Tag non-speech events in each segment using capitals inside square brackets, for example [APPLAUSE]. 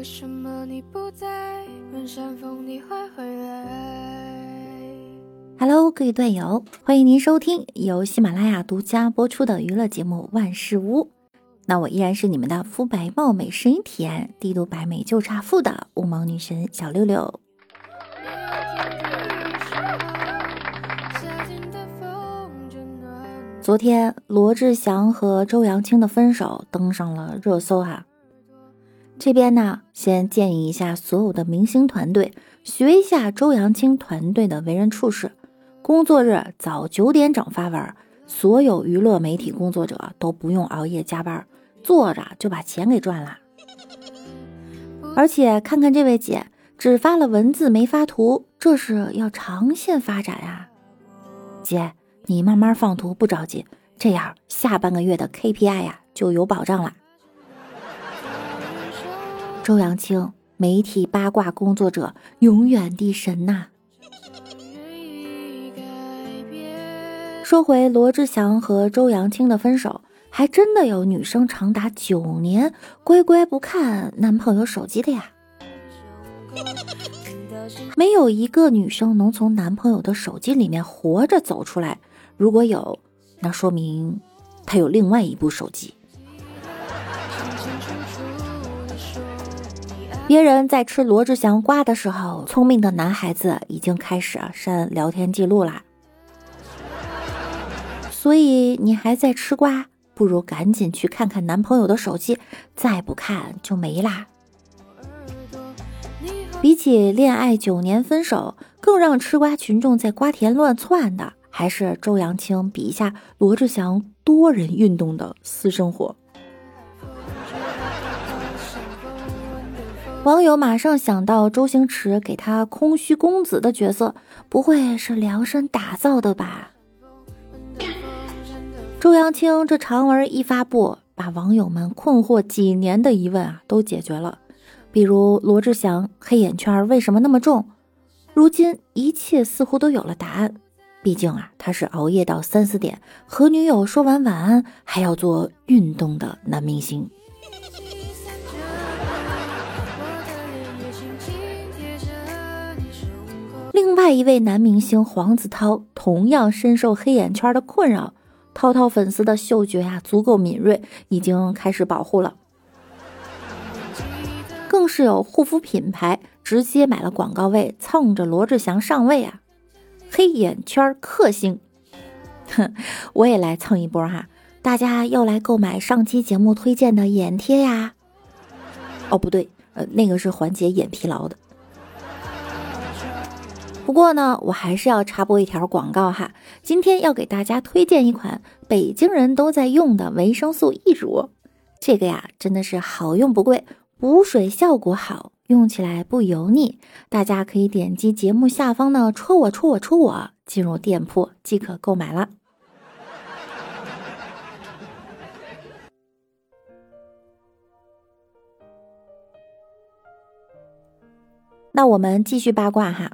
为什么你不在？问山峰你会回来？Hello，各位队友，欢迎您收听由喜马拉雅独家播出的娱乐节目《万事屋》。那我依然是你们的肤白貌美、声音甜、帝都白美就差富的五毛女神小六六。昨天，罗志祥和周扬青的分手登上了热搜哈。这边呢，先建议一下所有的明星团队，学一下周扬青团队的为人处事。工作日早九点整发文，所有娱乐媒体工作者都不用熬夜加班，坐着就把钱给赚了。而且看看这位姐，只发了文字没发图，这是要长线发展呀，姐。你慢慢放图，不着急，这样下半个月的 KPI 呀就有保障了。周扬青，媒体八卦工作者，永远的神呐。说回罗志祥和周扬青的分手，还真的有女生长达九年乖乖不看男朋友手机的呀。没有一个女生能从男朋友的手机里面活着走出来。如果有，那说明她有另外一部手机。别人在吃罗志祥瓜的时候，聪明的男孩子已经开始删聊天记录啦。所以你还在吃瓜，不如赶紧去看看男朋友的手机，再不看就没啦。比起恋爱九年分手，更让吃瓜群众在瓜田乱窜的。还是周扬青笔下罗志祥多人运动的私生活，网友马上想到周星驰给他空虚公子的角色，不会是量身打造的吧？周扬青这长文一发布，把网友们困惑几年的疑问啊都解决了，比如罗志祥黑眼圈为什么那么重，如今一切似乎都有了答案。毕竟啊，他是熬夜到三四点和女友说完晚安还要做运动的男明星。另外一位男明星黄子韬同样深受黑眼圈的困扰，涛涛粉丝的嗅觉呀足够敏锐，已经开始保护了。更是有护肤品牌直接买了广告位，蹭着罗志祥上位啊。黑眼圈克星，哼，我也来蹭一波哈！大家要来购买上期节目推荐的眼贴呀？哦，不对，呃，那个是缓解眼疲劳的。不过呢，我还是要插播一条广告哈，今天要给大家推荐一款北京人都在用的维生素 E 乳，这个呀真的是好用不贵，补水效果好。用起来不油腻，大家可以点击节目下方的“戳我戳我戳我”，进入店铺即可购买了。那我们继续八卦哈，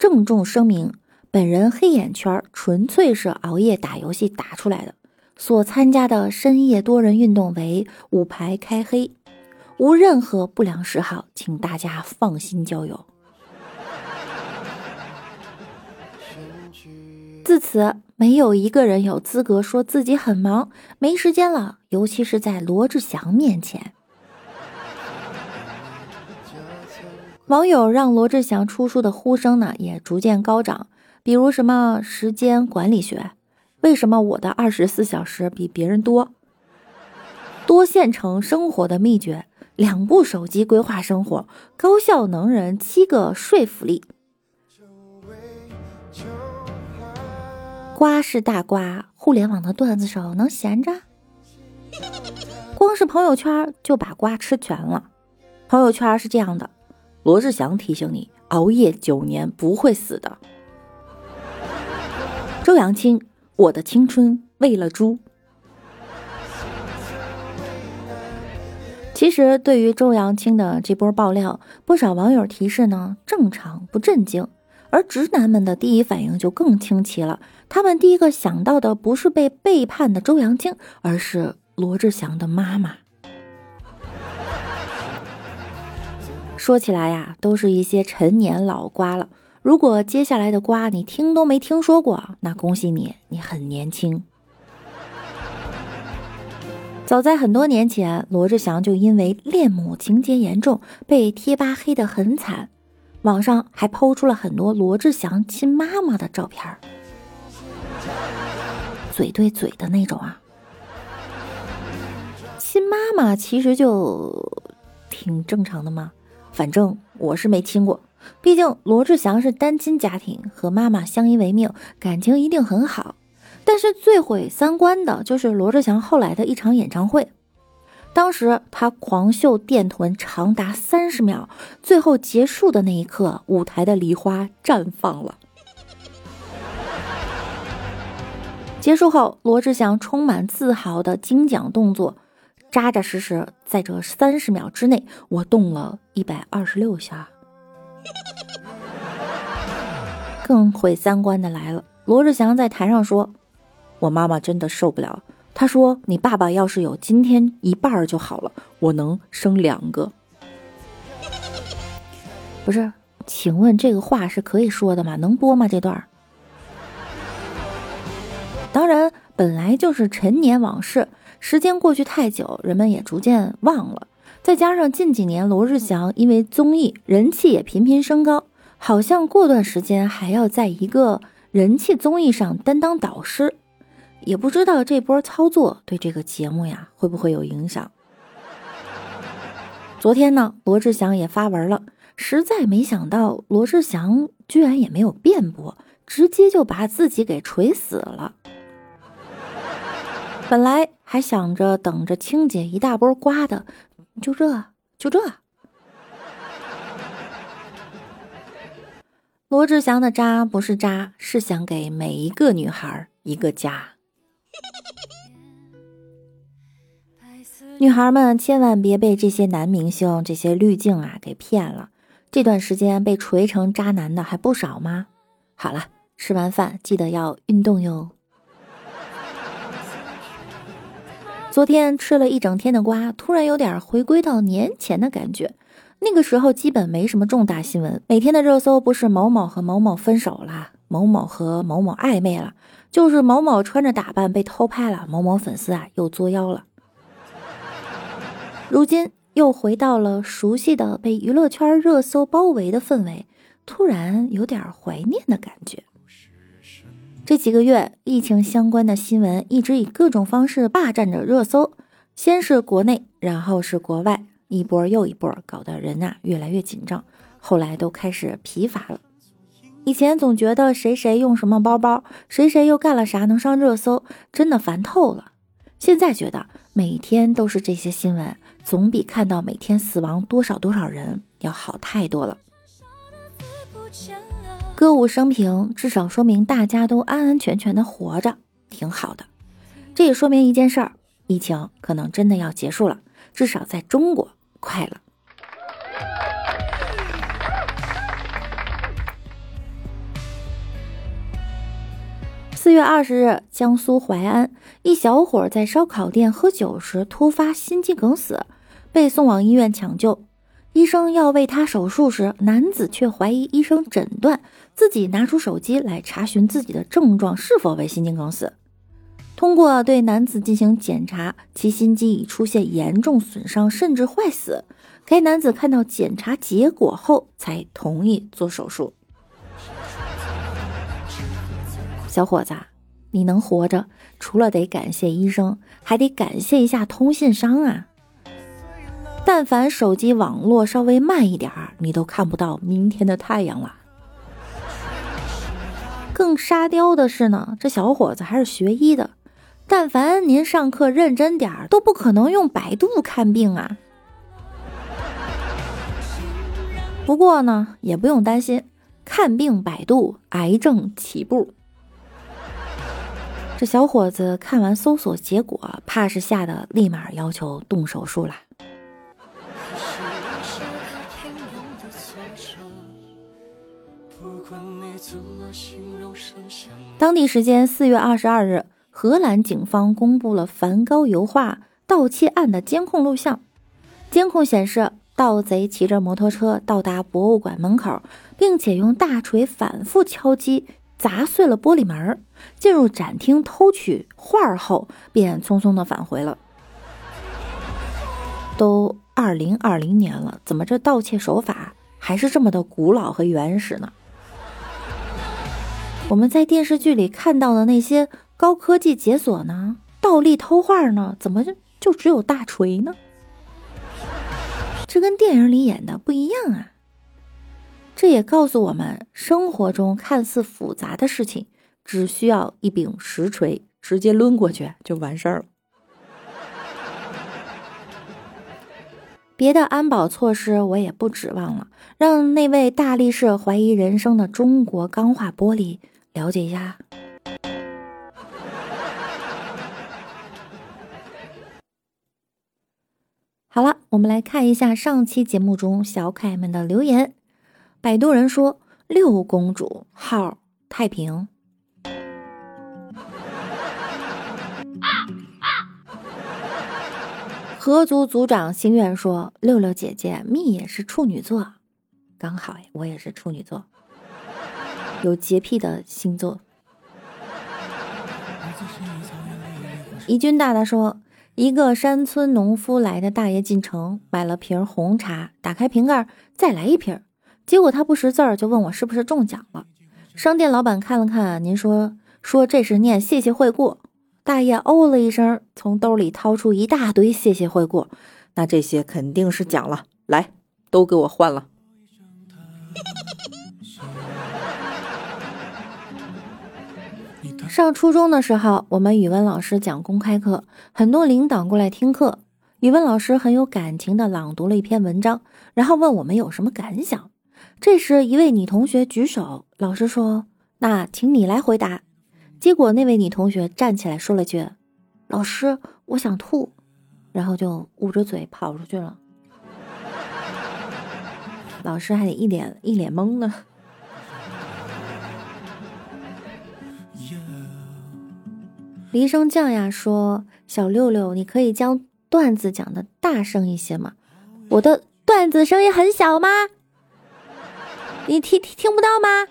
郑重声明，本人黑眼圈纯粹是熬夜打游戏打出来的，所参加的深夜多人运动为五排开黑。无任何不良嗜好，请大家放心交友。自此，没有一个人有资格说自己很忙、没时间了，尤其是在罗志祥面前。网友让罗志祥出书的呼声呢，也逐渐高涨。比如什么时间管理学，为什么我的二十四小时比别人多？多线程生活的秘诀。两部手机规划生活，高效能人七个说服力。瓜是大瓜，互联网的段子手能闲着？光是朋友圈就把瓜吃全了。朋友圈是这样的：罗志祥提醒你，熬夜九年不会死的。周扬青，我的青春喂了猪。其实，对于周扬青的这波爆料，不少网友提示呢，正常不震惊。而直男们的第一反应就更清奇了，他们第一个想到的不是被背叛的周扬青，而是罗志祥的妈妈。说起来呀，都是一些陈年老瓜了。如果接下来的瓜你听都没听说过，那恭喜你，你很年轻。早在很多年前，罗志祥就因为恋母情节严重，被贴吧黑得很惨，网上还抛出了很多罗志祥亲妈妈的照片嘴对嘴的那种啊。亲妈妈其实就挺正常的嘛，反正我是没亲过。毕竟罗志祥是单亲家庭，和妈妈相依为命，感情一定很好。但是最毁三观的就是罗志祥后来的一场演唱会，当时他狂秀电臀长达三十秒，最后结束的那一刻，舞台的梨花绽放了。结束后，罗志祥充满自豪的精讲动作，扎扎实实在这三十秒之内，我动了一百二十六下。更毁三观的来了，罗志祥在台上说：“我妈妈真的受不了。她说你爸爸要是有今天一半就好了，我能生两个。”不是，请问这个话是可以说的吗？能播吗？这段？当然，本来就是陈年往事，时间过去太久，人们也逐渐忘了。再加上近几年罗志祥因为综艺人气也频频升高，好像过段时间还要在一个人气综艺上担当导师，也不知道这波操作对这个节目呀会不会有影响。昨天呢，罗志祥也发文了，实在没想到罗志祥居然也没有辩驳，直接就把自己给锤死了。本来还想着等着清姐一大波刮的。就这，就这。罗志祥的渣不是渣，是想给每一个女孩一个家。女孩们千万别被这些男明星、这些滤镜啊给骗了。这段时间被锤成渣男的还不少吗？好了，吃完饭记得要运动哟。昨天吃了一整天的瓜，突然有点回归到年前的感觉。那个时候基本没什么重大新闻，每天的热搜不是某某和某某分手了，某某和某某暧昧了，就是某某穿着打扮被偷拍了，某某粉丝啊又作妖了。如今又回到了熟悉的被娱乐圈热搜包围的氛围，突然有点怀念的感觉。这几个月，疫情相关的新闻一直以各种方式霸占着热搜，先是国内，然后是国外，一波又一波，搞得人呐越来越紧张。后来都开始疲乏了。以前总觉得谁谁用什么包包，谁谁又干了啥能上热搜，真的烦透了。现在觉得每天都是这些新闻，总比看到每天死亡多少多少人要好太多了。歌舞升平，至少说明大家都安安全全的活着，挺好的。这也说明一件事儿：疫情可能真的要结束了，至少在中国快了。四月二十日，江苏淮安一小伙在烧烤店喝酒时突发心肌梗死，被送往医院抢救。医生要为他手术时，男子却怀疑医生诊断，自己拿出手机来查询自己的症状是否为心肌梗死。通过对男子进行检查，其心肌已出现严重损伤，甚至坏死。该男子看到检查结果后，才同意做手术。小伙子，你能活着，除了得感谢医生，还得感谢一下通信商啊。但凡手机网络稍微慢一点儿，你都看不到明天的太阳了。更沙雕的是呢，这小伙子还是学医的，但凡您上课认真点儿，都不可能用百度看病啊。不过呢，也不用担心，看病百度，癌症起步。这小伙子看完搜索结果，怕是吓得立马要求动手术了。当地时间四月二十二日，荷兰警方公布了梵高油画盗窃案的监控录像。监控显示，盗贼骑着摩托车到达博物馆门口，并且用大锤反复敲击，砸碎了玻璃门。进入展厅偷取画后，便匆匆的返回了。都二零二零年了，怎么这盗窃手法还是这么的古老和原始呢？我们在电视剧里看到的那些高科技解锁呢，倒立偷画呢，怎么就就只有大锤呢？这跟电影里演的不一样啊！这也告诉我们，生活中看似复杂的事情，只需要一柄实锤，直接抡过去就完事儿了。别的安保措施我也不指望了，让那位大力士怀疑人生的中国钢化玻璃了解一下。好了，我们来看一下上期节目中小可爱们的留言。摆渡人说：“六公主号太平。”合族族长心愿说：“六六姐姐蜜也是处女座，刚好，我也是处女座，有洁癖的星座。”怡君大大说。一个山村农夫来的大爷进城买了瓶红茶，打开瓶盖再来一瓶，结果他不识字儿，就问我是不是中奖了。商店老板看了看，您说说这是念谢谢惠顾。大爷哦了一声，从兜里掏出一大堆谢谢惠顾，那这些肯定是奖了，来，都给我换了。上初中的时候，我们语文老师讲公开课，很多领导过来听课。语文老师很有感情的朗读了一篇文章，然后问我们有什么感想。这时，一位女同学举手，老师说：“那请你来回答。”结果那位女同学站起来说了句：“老师，我想吐。”然后就捂着嘴跑出去了。[LAUGHS] 老师还得一脸一脸懵呢。梨生酱呀说：“小六六，你可以将段子讲的大声一些吗？我的段子声音很小吗？你听听听不到吗？”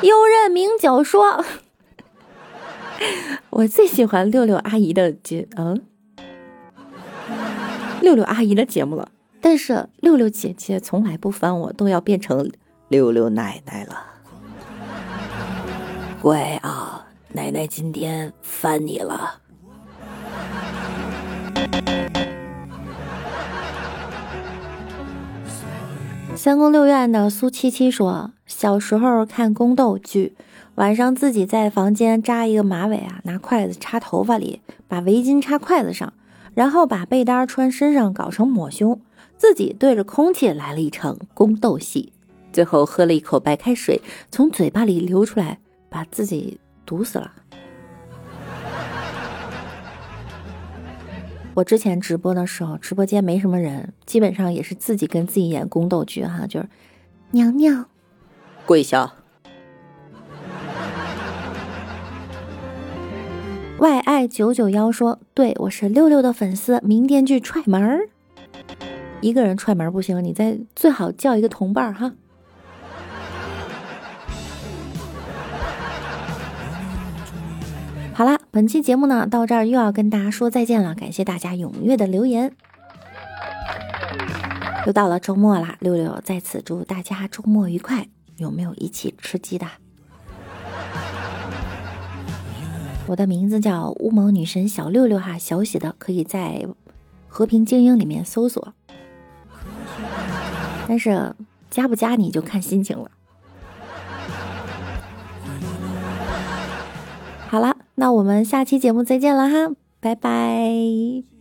悠任明九说：“ [LAUGHS] 我最喜欢六六阿姨的节，嗯，六六阿姨的节目了。但是六六姐姐从来不翻我，都要变成六六奶奶了。乖啊！”奶奶今天翻你了。三宫六院的苏七七说，小时候看宫斗剧，晚上自己在房间扎一个马尾啊，拿筷子插头发里，把围巾插筷子上，然后把被单穿身上搞成抹胸，自己对着空气来了一场宫斗戏，最后喝了一口白开水，从嘴巴里流出来，把自己。毒死了！我之前直播的时候，直播间没什么人，基本上也是自己跟自己演宫斗剧哈，就是娘娘跪下。Y I 九九幺说：“对我是六六的粉丝，明天去踹门儿。一个人踹门不行，你再最好叫一个同伴哈。”好啦，本期节目呢到这儿又要跟大家说再见了，感谢大家踊跃的留言。又到了周末啦，六六在此祝大家周末愉快。有没有一起吃鸡的？我的名字叫乌蒙女神小六六哈，小写的可以在和平精英里面搜索，但是加不加你就看心情了。好了。那我们下期节目再见了哈，拜拜。